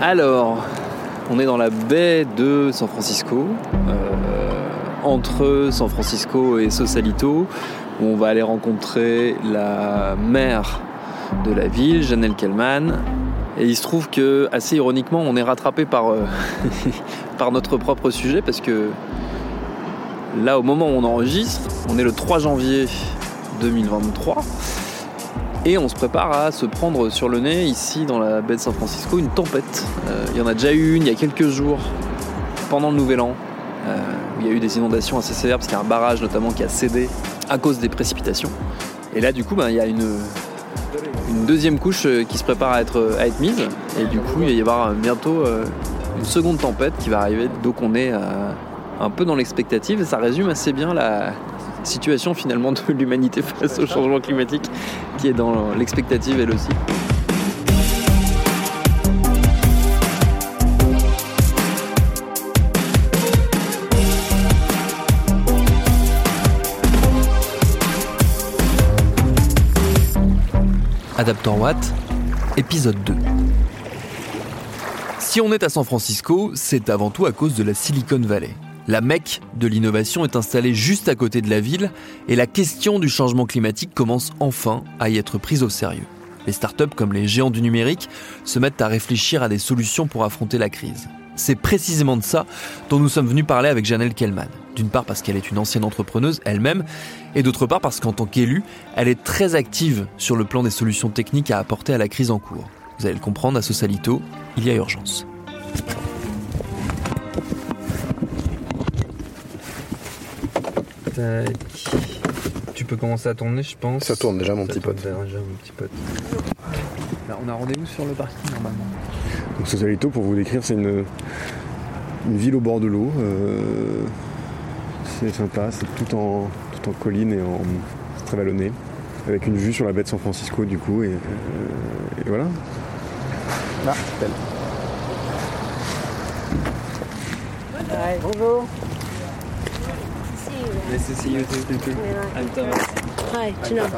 Alors, on est dans la baie de San Francisco, euh, entre San Francisco et Sausalito, où on va aller rencontrer la maire de la ville, Janelle Kellman. Et il se trouve que, assez ironiquement, on est rattrapé euh, par notre propre sujet, parce que là, au moment où on enregistre, on est le 3 janvier 2023. Et on se prépare à se prendre sur le nez ici dans la baie de San Francisco une tempête. Euh, il y en a déjà eu une il y a quelques jours pendant le Nouvel An. Euh, où il y a eu des inondations assez sévères parce qu'il y a un barrage notamment qui a cédé à cause des précipitations. Et là du coup ben, il y a une, deuxième couche euh, qui se prépare à être, à être mise. Et du coup il va y avoir bientôt une seconde tempête qui va arriver. Donc on est un peu dans l'expectative et ça résume assez bien la, situation finalement de l'humanité face au changement climatique qui est dans l'expectative elle aussi. Adaptor Watt, épisode 2. Si on est à San Francisco, c'est avant tout à cause de la Silicon Valley. La Mecque de l'innovation est installée juste à côté de la ville et la question du changement climatique commence enfin à y être prise au sérieux. Les startups comme les géants du numérique se mettent à réfléchir à des solutions pour affronter la crise. C'est précisément de ça dont nous sommes venus parler avec Janelle Kellman. D'une part parce qu'elle est une ancienne entrepreneuse elle-même, et d'autre part parce qu'en tant qu'élue, elle est très active sur le plan des solutions techniques à apporter à la crise en cours. Vous allez le comprendre, à Sosalito, il y a urgence. Tu peux commencer à tourner, je pense. Ça tourne déjà, mon, petit, pote. Déjà, mon petit pote. Là, on a rendez-vous sur le parking normalement. Donc, Sausalito, pour vous décrire, c'est une, une ville au bord de l'eau. Euh, c'est sympa, c'est tout en, tout en colline et en très vallonné. Avec une vue sur la baie de San Francisco, du coup. Et, euh, et voilà. Belle. Hi. Bonjour. Nice to see you too. I'm Thomas. Hi, Janelle.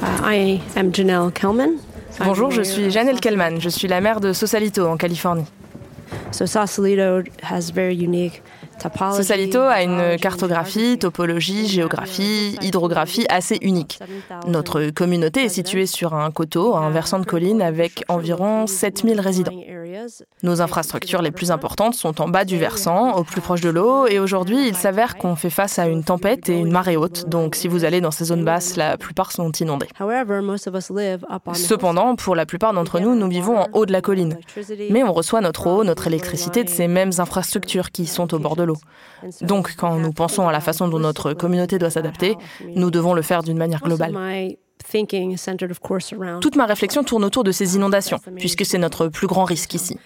Uh, I am Janelle Kelman. Bonjour, je suis Janelle Kellman. Je suis la mère de Sausalito en Californie. So Sausalito has very unique Sausalito a une cartographie, topologie, géographie, hydrographie assez unique. Notre communauté est située sur un coteau, un versant de colline avec environ 7000 résidents. Nos infrastructures les plus importantes sont en bas du versant, au plus proche de l'eau, et aujourd'hui il s'avère qu'on fait face à une tempête et une marée haute, donc si vous allez dans ces zones basses, la plupart sont inondées. Cependant, pour la plupart d'entre nous, nous vivons en haut de la colline, mais on reçoit notre eau, notre électricité de ces mêmes infrastructures qui sont au bord de l'eau. Donc, quand nous pensons à la façon dont notre communauté doit s'adapter, nous devons le faire d'une manière globale. Toute ma réflexion tourne autour de ces inondations, puisque c'est notre plus grand risque ici.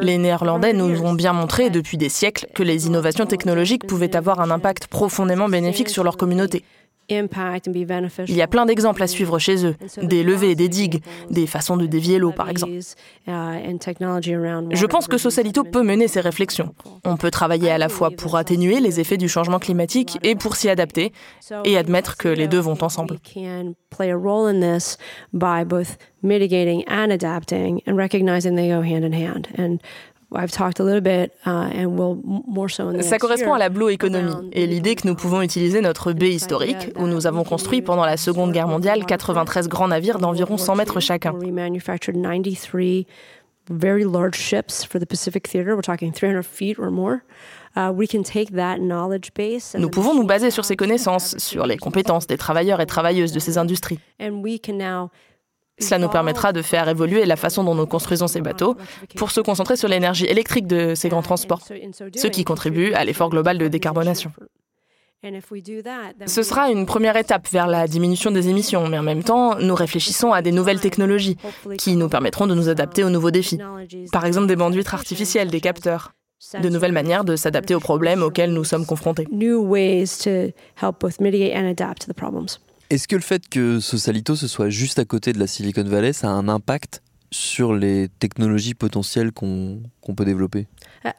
Les Néerlandais nous ont bien montré depuis des siècles que les innovations technologiques pouvaient avoir un impact profondément bénéfique sur leur communauté. Il y a plein d'exemples à suivre chez eux, des levées, des digues, des façons de dévier l'eau par exemple. Uh, Je pense que Sausalito peut mener ces réflexions. On peut travailler à la fois pour atténuer les effets du changement climatique et pour s'y adapter, et admettre que les deux vont ensemble. Ça correspond à la Blue Economy et l'idée que nous pouvons utiliser notre baie historique, où nous avons construit pendant la Seconde Guerre mondiale 93 grands navires d'environ 100 mètres chacun. Nous pouvons nous baser sur ces connaissances, sur les compétences des travailleurs et travailleuses de ces industries. Cela nous permettra de faire évoluer la façon dont nous construisons ces bateaux pour se concentrer sur l'énergie électrique de ces grands transports, ce qui contribue à l'effort global de décarbonation. Ce sera une première étape vers la diminution des émissions, mais en même temps, nous réfléchissons à des nouvelles technologies qui nous permettront de nous adapter aux nouveaux défis. Par exemple, des bandes artificielles, des capteurs, de nouvelles manières de s'adapter aux problèmes auxquels nous sommes confrontés. Est-ce que le fait que Sausalito se soit juste à côté de la Silicon Valley, ça a un impact sur les technologies potentielles qu'on peut développer?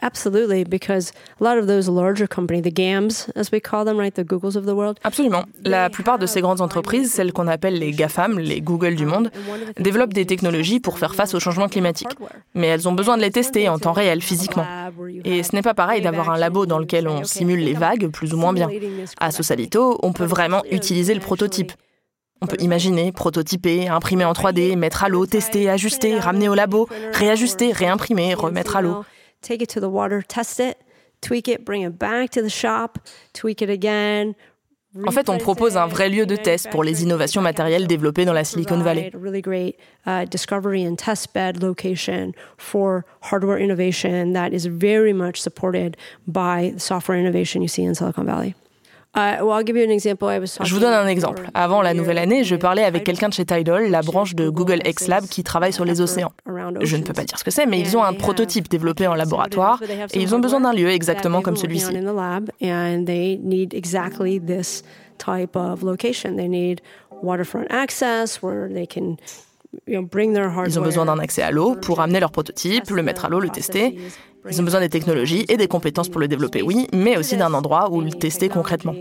Absolutely, because a lot of those larger companies, the GAMs, as we call them, right, the Googles of the world. Absolument. La plupart de ces grandes entreprises, celles qu'on appelle les GAFAM, les Google du monde, développent des technologies pour faire face au changement climatique. Mais elles ont besoin de les tester en temps réel, physiquement. Et ce n'est pas pareil d'avoir un labo dans lequel on simule les vagues plus ou moins bien. À Sausalito, on peut vraiment utiliser le prototype. On peut imaginer, prototyper, imprimer en 3D, mettre à l'eau, tester, ajuster, ramener au labo, réajuster, réimprimer, remettre à l'eau take it to the water, test it, tweak it, bring it back to the shop, tweak it again. En fait, on propose un vrai lieu de test pour les innovations matérielles développées dans la Silicon Valley. uh, discovery and test bed location for hardware innovation that is very much supported by software innovation you see in Silicon Valley. Uh, je vous donne un exemple. Avant la nouvelle année, je parlais avec quelqu'un de chez Tidal, la branche de Google X Lab qui travaille sur les océans. Je ne peux pas dire ce que c'est, mais ils ont un prototype développé en laboratoire et ils ont besoin d'un lieu exactement comme celui-ci. Ils ont besoin d'un accès à l'eau pour amener leur prototype, le mettre à l'eau, le tester. Ils ont besoin des technologies et des compétences pour le développer, oui, mais aussi d'un endroit où le tester concrètement.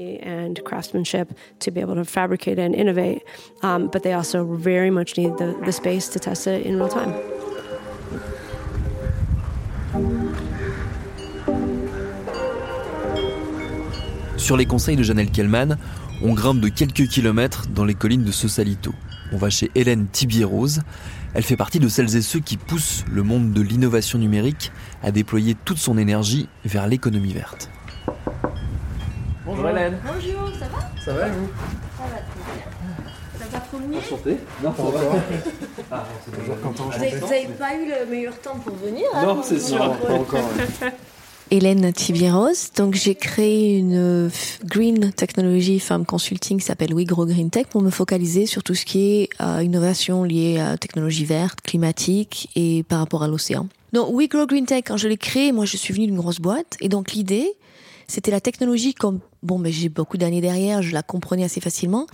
Sur les conseils de Janelle Kellman, on grimpe de quelques kilomètres dans les collines de Sausalito. On va chez Hélène Tibierose. Elle fait partie de celles et ceux qui poussent le monde de l'innovation numérique à déployer toute son énergie vers l'économie verte. Bonjour Hélène. Bonjour, ça va? Ça va vous? Ça va très bien. Ça va trop venir Enchanté. Non, ça va ah, Vous n'avez pas eu le meilleur temps pour venir hein, Non, c'est sûr. pas encore. Hélène Tibieros. Donc, j'ai créé une euh, green technology firm consulting qui s'appelle WeGrow Green Tech pour me focaliser sur tout ce qui est euh, innovation liée à technologie verte, climatique et par rapport à l'océan. Donc, WeGrow Green Tech, quand je l'ai créé, moi, je suis venue d'une grosse boîte. Et donc, l'idée, c'était la technologie comme, bon, mais j'ai beaucoup d'années derrière, je la comprenais assez facilement.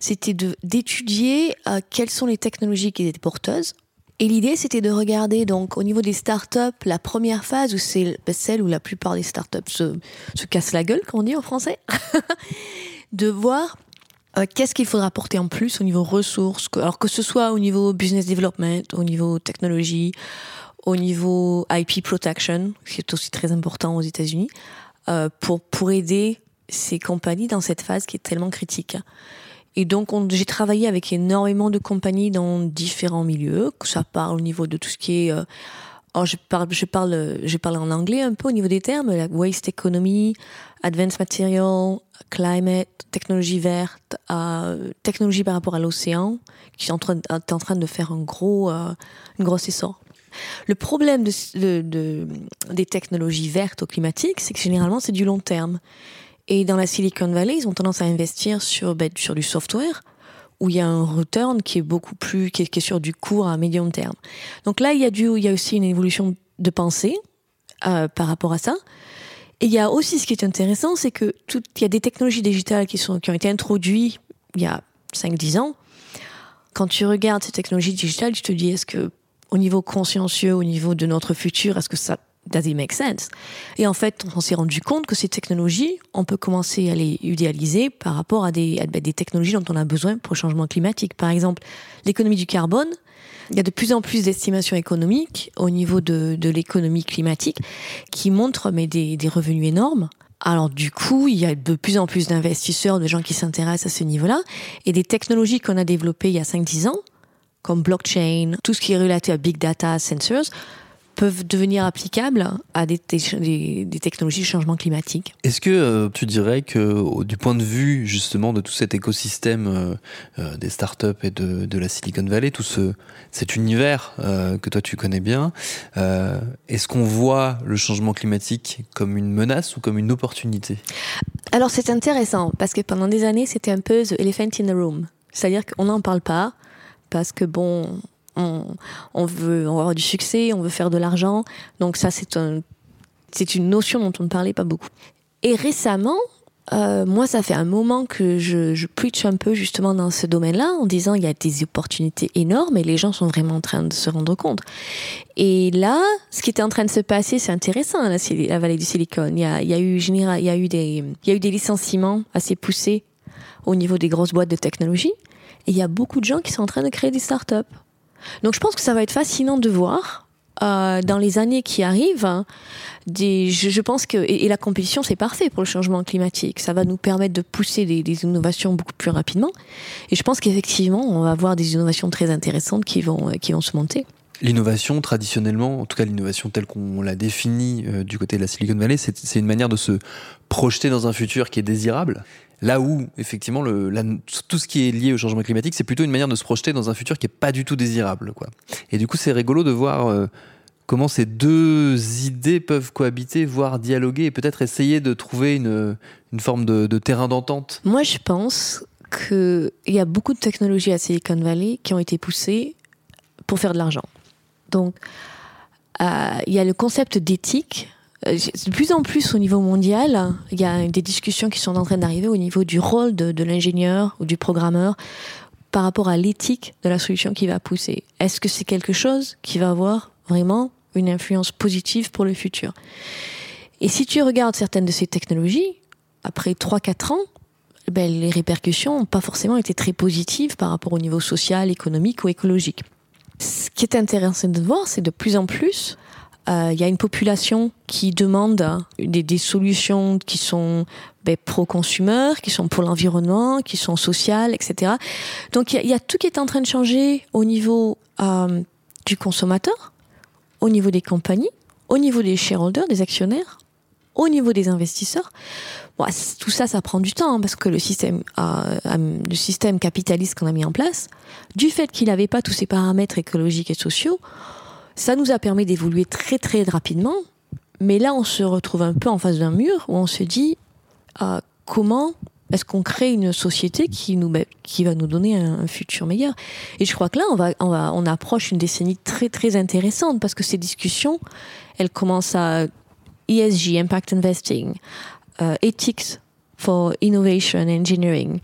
C'était d'étudier euh, quelles sont les technologies qui étaient porteuses et l'idée, c'était de regarder donc au niveau des startups la première phase où c'est celle où la plupart des startups se, se cassent la gueule, comme on dit en français, de voir euh, qu'est-ce qu'il faudra apporter en plus au niveau ressources, alors que ce soit au niveau business development, au niveau technologie, au niveau IP protection, qui est aussi très important aux États-Unis, euh, pour pour aider ces compagnies dans cette phase qui est tellement critique. Et donc, j'ai travaillé avec énormément de compagnies dans différents milieux, que ça parle au niveau de tout ce qui est. Euh, oh, je parle, je parle, je parle en anglais un peu au niveau des termes, la waste economy, advanced material, climate, technologie verte, euh, technologie par rapport à l'océan, qui est en train, est en train de faire un gros, euh, une grosse essor. Le problème de, de, de, des technologies vertes ou climatiques, c'est que généralement c'est du long terme. Et dans la Silicon Valley, ils ont tendance à investir sur, ben, sur du software où il y a un return qui est beaucoup plus, qui est, sur du court à médium terme. Donc là, il y a du, il y a aussi une évolution de pensée euh, par rapport à ça. Et il y a aussi ce qui est intéressant, c'est que tout, il y a des technologies digitales qui sont, qui ont été introduites il y a 5-10 ans. Quand tu regardes ces technologies digitales, tu te dis, est-ce que, au niveau consciencieux, au niveau de notre futur, est-ce que ça does it make sense? Et en fait, on s'est rendu compte que ces technologies, on peut commencer à les idéaliser par rapport à des, technologies dont on a besoin pour le changement climatique. Par exemple, l'économie du carbone. Il y a de plus en plus d'estimations économiques au niveau de, de l'économie climatique qui montrent mais des, des revenus énormes. Alors du coup, il y a de plus en plus d'investisseurs, de gens qui s'intéressent à ce niveau-là, et des technologies qu'on a développées il y a 5-10 ans, comme blockchain, tout ce qui est relaté à big data, sensors, peuvent devenir applicables à des, des, technologies de changement climatique. Est-ce que euh, tu dirais que du point de vue justement de tout cet écosystème euh, euh, des startups et de, de, la Silicon Valley, tout ce, cet univers que toi tu connais bien, est-ce qu'on voit le changement climatique comme une menace ou comme une opportunité? Alors c'est intéressant parce que pendant des années c'était un peu the elephant in the room. C'est-à-dire qu'on n'en parle pas parce que bon, on, veut avoir du succès, on veut faire de l'argent. Donc ça, c'est un, c'est une notion dont on ne parlait pas beaucoup. Et récemment, euh, moi, ça fait un moment que je, je preach un peu justement dans ce domaine-là, en disant il y a des opportunités énormes et les gens sont vraiment en train de se rendre compte. Et là, ce qui était en train de se passer, c'est intéressant, la, vallée du Silicon. Il y a eu des, il y a eu des licenciements assez poussés au niveau des grosses boîtes de technologie. Et il y a beaucoup de gens qui sont en train de créer des startups. Donc, je pense que ça va être fascinant de voir euh, dans les années qui arrivent, hein, je, pense que et, la compétition c'est parfait pour le changement climatique. Ça va nous permettre de pousser des, innovations beaucoup plus rapidement. Et je pense qu'effectivement on va avoir des innovations très intéressantes qui vont euh, qui vont se monter. L'innovation, traditionnellement, en tout cas l'innovation telle qu'on l'a définie euh, du côté de la Silicon Valley, c'est une manière de se projeter dans un futur qui est désirable? Là où, effectivement, tout ce qui est lié au changement climatique, c'est plutôt une manière de se projeter dans un futur qui est pas du tout désirable. Quoi. Et du coup, c'est rigolo de voir euh, comment ces deux idées peuvent cohabiter, voire dialoguer, et peut-être essayer de trouver une, forme de, de terrain d'entente. Moi, je pense qu'il y a beaucoup de technologies à Silicon Valley qui ont été poussées pour faire de l'argent. Donc, euh, il y a le concept d'éthique de plus en plus au niveau mondial, il y a des discussions qui sont en train d'arriver au niveau du rôle de, de l'ingénieur ou du programmeur par rapport à l'éthique de la solution qui va pousser. Est-ce que c'est quelque chose qui va avoir vraiment une influence positive pour le futur? Et si tu regardes certaines de ces technologies, après 3-4 ans, ben, les répercussions n'ont pas forcément été très positives par rapport au niveau social, économique ou écologique. Ce qui est intéressant de voir, c'est de plus en plus il euh, y a une population qui demande des, solutions qui sont ben, pro-consumers, qui sont pour l'environnement, qui sont sociales, etc. Donc il y, a tout qui est en train de changer au niveau euh, du consommateur, au niveau des compagnies, au niveau des shareholders, des actionnaires, au niveau des investisseurs. Tout ça, ça prend du temps hein, parce que le système, euh, le système capitaliste qu'on a mis en place, du fait qu'il n'avait pas tous ces paramètres écologiques et sociaux, ça nous a permis d'évoluer très très rapidement, mais là on se retrouve un peu en face d'un mur où on se dit euh, comment est-ce qu'on crée une société qui nous qui va nous donner un, futur meilleur? Et je crois que là on va on va on approche une décennie très très intéressante parce que ces discussions elles commencent à ESG impact investing, uh, ethics for innovation engineering.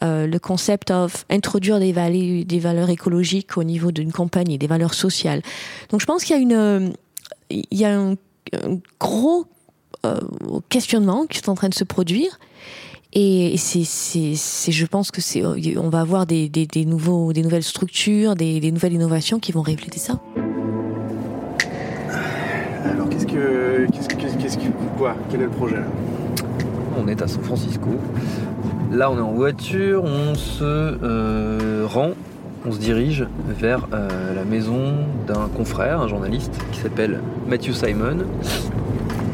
Euh, le concept of introduire des, valeurs, des valeurs écologiques au niveau d'une compagnie, des valeurs sociales. Donc je pense qu'il y a une, il y a un, un gros euh, questionnement qui est en train de se produire. Et c'est, c'est, je pense que c'est, on va avoir des, des, des, nouveaux, des nouvelles structures, des, des nouvelles innovations qui vont refléter ça. Alors qu'est-ce que, qu'est-ce que, qu'est-ce que, quoi? Quel est le projet? On est à San Francisco. Là, on est en voiture, on se euh, rend, on se dirige vers euh, la maison d'un confrère, un journaliste qui s'appelle Matthew Simon.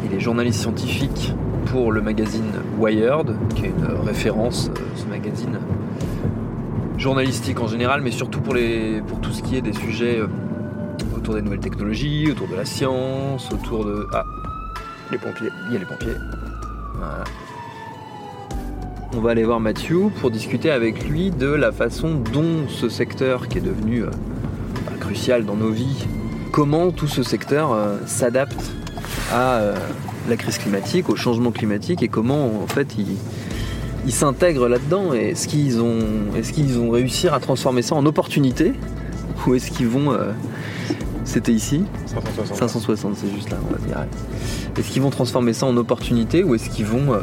Il est journaliste scientifique pour le magazine Wired, qui est une référence, euh, ce magazine journalistique en général, mais surtout pour, les, pour tout ce qui est des sujets autour des nouvelles technologies, autour de la science, autour de... Ah, les pompiers. Il y a les pompiers. Voilà on va aller voir Mathieu pour discuter avec lui de la façon dont ce secteur qui est devenu euh, crucial dans nos vies, comment tout ce secteur euh, s'adapte à euh, la crise climatique, au changement climatique et comment en fait il, il s'intègre là-dedans et est-ce qu'ils ont, est qu'ils ont réussi à transformer ça en opportunité ou est-ce qu'ils vont euh, c'était ici? 560. 560 c'est juste là on va dire est-ce qu'ils vont transformer ça en opportunité ou est-ce qu'ils vont euh,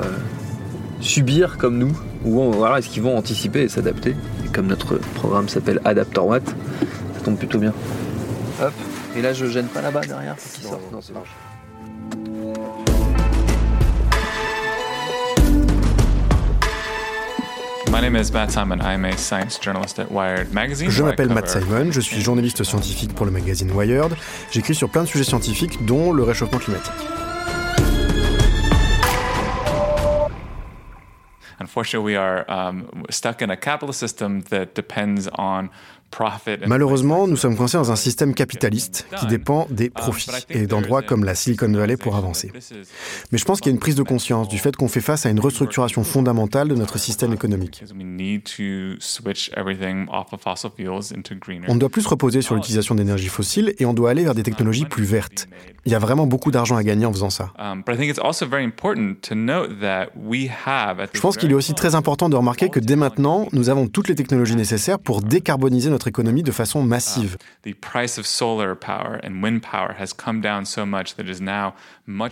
subir comme nous ou voilà, est-ce qu'ils vont anticiper et s'adapter et comme notre programme s'appelle Adapter Watt ça tombe plutôt bien. Hop. Et là je gêne pas là-bas derrière pour non c'est Je m'appelle Matt Simon, je suis journaliste scientifique pour le magazine Wired. J'écris sur plein de sujets scientifiques, dont le réchauffement climatique. Unfortunately, we are um, stuck in a capitalist system that depends on Malheureusement, nous sommes coincés dans un système capitaliste qui dépend des profits et d'endroits comme la Silicon Valley pour avancer. Mais je pense qu'il y a une prise de conscience du fait qu'on fait face à une restructuration fondamentale de notre système économique. On ne doit plus se reposer sur l'utilisation d'énergie fossile et on doit aller vers des technologies plus vertes. Il y a vraiment beaucoup d'argent à gagner en faisant ça. Je pense qu'il est aussi très important de remarquer que dès maintenant, nous avons toutes les technologies nécessaires pour décarboniser notre économie de façon massive.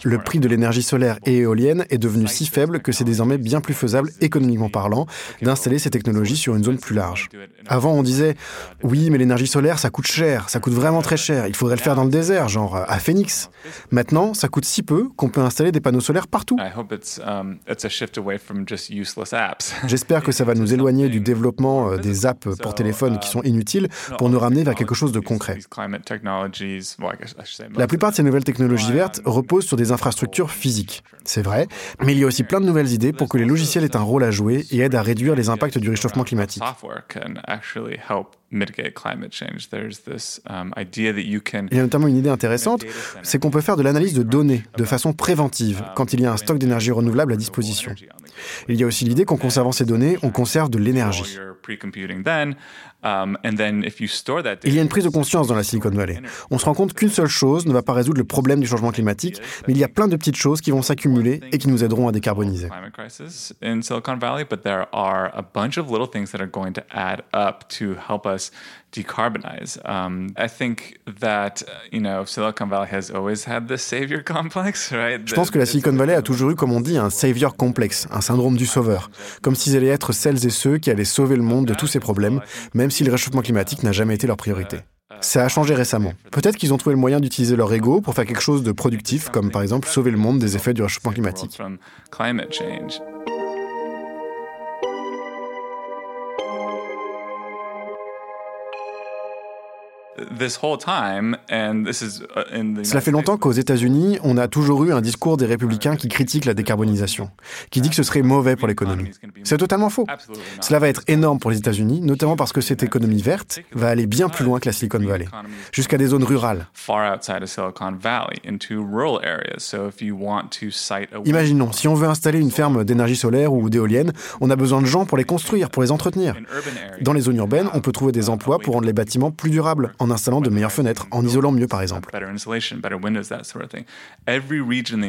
Le prix de l'énergie solaire et éolienne est devenu si faible que c'est désormais bien plus faisable, économiquement parlant, d'installer ces technologies sur une zone plus large. Avant, on disait oui, mais l'énergie solaire, ça coûte cher, ça coûte vraiment très cher, il faudrait le faire dans le désert, genre à Phoenix. Maintenant, ça coûte si peu qu'on peut installer des panneaux solaires partout. J'espère que ça va nous éloigner du développement euh, des apps pour téléphone qui sont inutiles pour nous ramener vers quelque chose de concret. La plupart de ces nouvelles technologies vertes reposent sur des infrastructures physiques. C'est vrai, mais il y a aussi plein de nouvelles idées pour que les logiciels aient un rôle à jouer et aident à réduire les impacts du réchauffement climatique. Il y a notamment une idée intéressante, c'est qu'on peut faire de l'analyse de données de façon préventive quand il y a un stock d'énergie renouvelable à disposition. Il y a aussi l'idée qu'en conservant ces données, on conserve de l'énergie. Um, il y a une prise de conscience dans la Silicon Valley. On se rend compte qu'une seule chose ne va pas résoudre le problème du changement climatique, mais il y a plein de petites choses qui vont s'accumuler et qui nous aideront à décarboniser. Decarbonize. Um, I think that you know Silicon Valley has always had this savior complex, right? Je pense que la Silicon Valley a toujours eu, comme on dit, un savior complexe, un syndrome du sauveur, comme s'ils allaient être celles et ceux qui allaient sauver le monde de tous ses problèmes, même si le réchauffement climatique n'a jamais été leur priorité. Ça a changé récemment. Peut-être qu'ils ont trouvé le moyen d'utiliser leur ego pour faire quelque chose de productif, comme par exemple sauver le monde des effets du réchauffement climatique. Cela fait longtemps qu'aux États-Unis, on a toujours eu un discours des républicains qui critiquent la décarbonisation, qui dit que ce serait mauvais pour l'économie. C'est totalement faux. Cela va être énorme pour les États-Unis, notamment parce que cette économie verte va aller bien plus loin que la Silicon Valley, jusqu'à des zones rurales. Imaginons, si on veut installer une ferme d'énergie solaire ou d'éolienne, on a besoin de gens pour les construire, pour les entretenir. Dans les zones urbaines, on peut trouver des emplois pour rendre les bâtiments plus durables, en installant de meilleures fenêtres, en isolant mieux par exemple.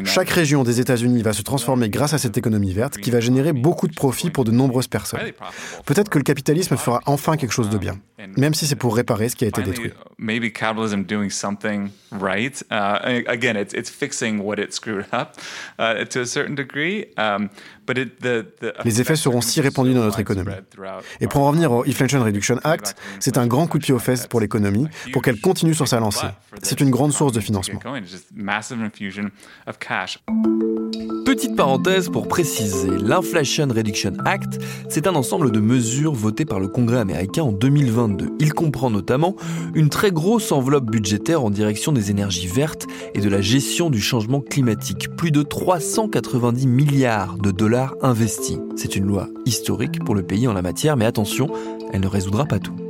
Chaque région des États-Unis va se transformer grâce à cette économie verte qui va générer beaucoup de profits pour de nombreuses personnes. Peut-être que le capitalisme fera enfin quelque chose de bien, même si c'est pour réparer ce qui a été détruit. Les effets seront si répandus dans notre économie. Et pour en revenir au Inflation Reduction Act, c'est un grand coup de pied aux fesses pour l'économie, pour qu'elle continue sur sa lancée. C'est une grande source de financement. Petite parenthèse pour préciser, l'Inflation Reduction Act, c'est un ensemble de mesures votées par le Congrès américain en 2022. Il comprend notamment une très grosse enveloppe budgétaire en direction des énergies vertes et de la gestion du changement climatique. Plus de 390 milliards de dollars investis. C'est une loi historique pour le pays en la matière, mais attention, elle ne résoudra pas tout.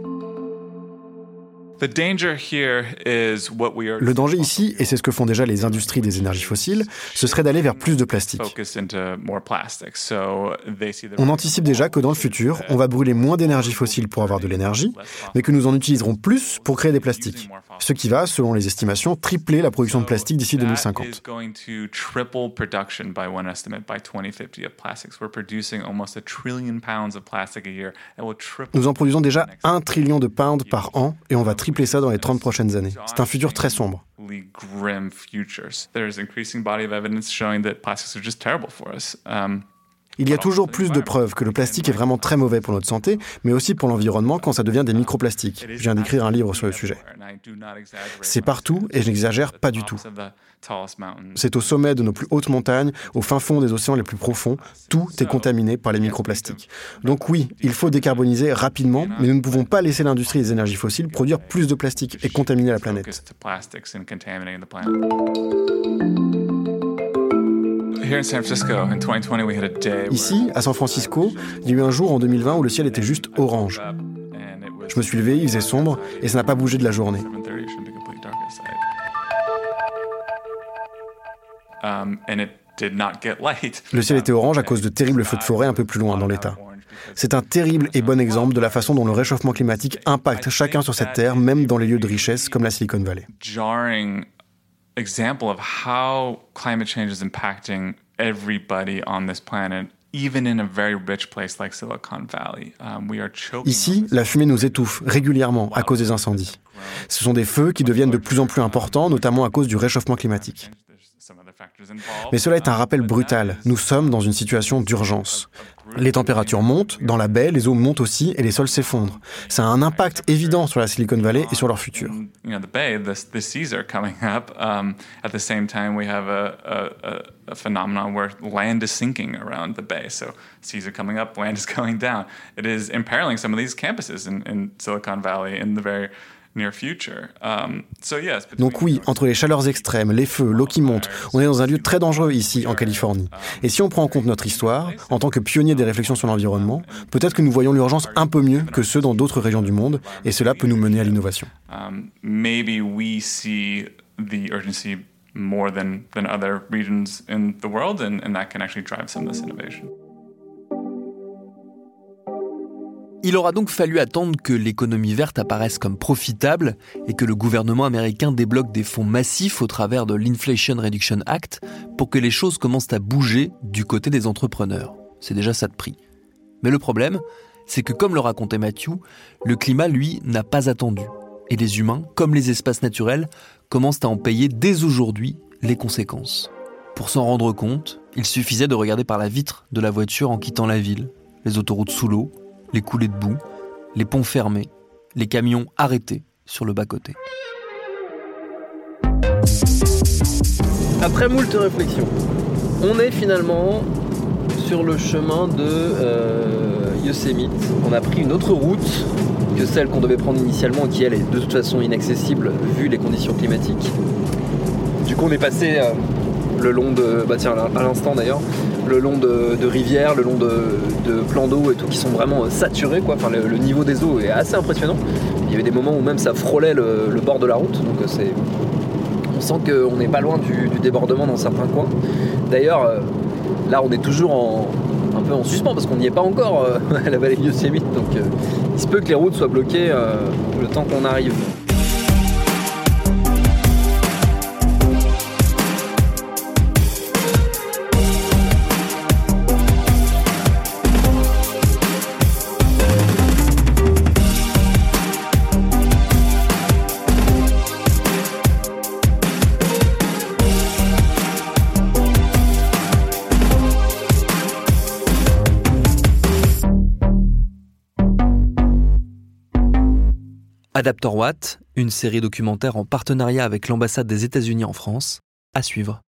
Le danger ici, et c'est ce que font déjà les industries des énergies fossiles, ce serait d'aller vers plus de plastique. On anticipe déjà que dans le futur, on va brûler moins d'énergie fossile pour avoir de l'énergie, mais que nous en utiliserons plus pour créer des plastiques. Ce qui va, selon les estimations, tripler la production de plastique d'ici 2050. Nous en produisons déjà un trillion de pounds par an et on va tripler ça dans les 30 prochaines années. C'est un futur très sombre. Il y a toujours plus de preuves que le plastique est vraiment très mauvais pour notre santé, mais aussi pour l'environnement quand ça devient des microplastiques. Je viens d'écrire un livre sur le sujet. C'est partout et je n'exagère pas du tout. C'est au sommet de nos plus hautes montagnes, au fin fond des océans les plus profonds, tout est contaminé par les microplastiques. Donc oui, il faut décarboniser rapidement, mais nous ne pouvons pas laisser l'industrie des énergies fossiles produire plus de plastique et contaminer la planète. Ici, à San Francisco, il y a eu un jour en 2020 où le ciel était juste orange. Je me suis levé, il faisait sombre et ça n'a pas bougé de la journée. Um, Le ciel était orange à cause de terribles feux de forêt un peu plus loin dans l'État. C'est un terrible et bon exemple de la façon dont le réchauffement climatique impacte chacun sur cette terre, même dans les lieux de richesse comme la Silicon Valley. Example of how climate change is impacting everybody on this planet. Even in a very rich place like Silicon Valley, we are choking Ici, la fumée nous étouffe régulièrement à cause des incendies. Ce sont des feux qui deviennent de plus en plus importants, notamment à cause du réchauffement climatique. Mais cela est un rappel brutal. Nous sommes dans une situation d'urgence. Les températures montent, dans la baie, les eaux montent aussi et les sols s'effondrent. Ça a un impact évident sur la Silicon Valley et sur leur futur. a phenomenon where land is sinking around the bay. So seas are coming up, land is going down. It is imperiling some of these campuses in, in Silicon Valley in the very Donc oui, entre les chaleurs extrêmes, les feux, l'eau qui monte, on est dans un lieu très dangereux ici en Californie. Et si on prend en compte notre histoire, en tant que pionnier des réflexions sur l'environnement, peut-être que nous voyons l'urgence un peu mieux que ceux dans d'autres régions du monde, et cela peut nous mener à l'innovation. Um, more than, than other regions in the world, and, and that can actually drive some of this innovation. Il aura donc fallu attendre que l'économie verte apparaisse comme profitable et que le gouvernement américain débloque des fonds massifs au travers de l'Inflation Reduction Act pour que les choses commencent à bouger du côté des entrepreneurs. C'est déjà ça de prix. Mais le problème, c'est que comme le racontait Matthew, le climat, lui, n'a pas attendu. Et les humains, comme les espaces naturels, commencent à en payer dès aujourd'hui les conséquences. Pour s'en rendre compte, il suffisait de regarder par la vitre de la voiture en quittant la ville, les autoroutes sous l'eau, les coulées de boue, les ponts fermés, les camions arrêtés sur le bas-côté. Après moult réflexions, on est finalement sur le chemin de euh, Yosemite. On a pris une autre route que celle qu'on devait prendre initialement, qui elle est de toute façon inaccessible vu les conditions climatiques. Du coup, on est passé euh, le long de, bah tiens, à l'instant d'ailleurs, le long de, rivières, le long de, plans d'eau et tout qui sont vraiment saturés. Quoi. Enfin, le, niveau des eaux est assez impressionnant. Il y avait des moments où même ça frôlait le, bord de la route. C'est, on sent qu'on n'est pas loin du, débordement dans certains coins. D'ailleurs, euh, là on est toujours un peu en suspens parce qu'on n'y est pas encore euh, à la vallée de Yosemite. Donc euh, il se peut que les routes soient bloquées le temps qu'on arrive. Adaptor Watt, une série documentaire en partenariat avec l'ambassade des États-Unis en France, à suivre.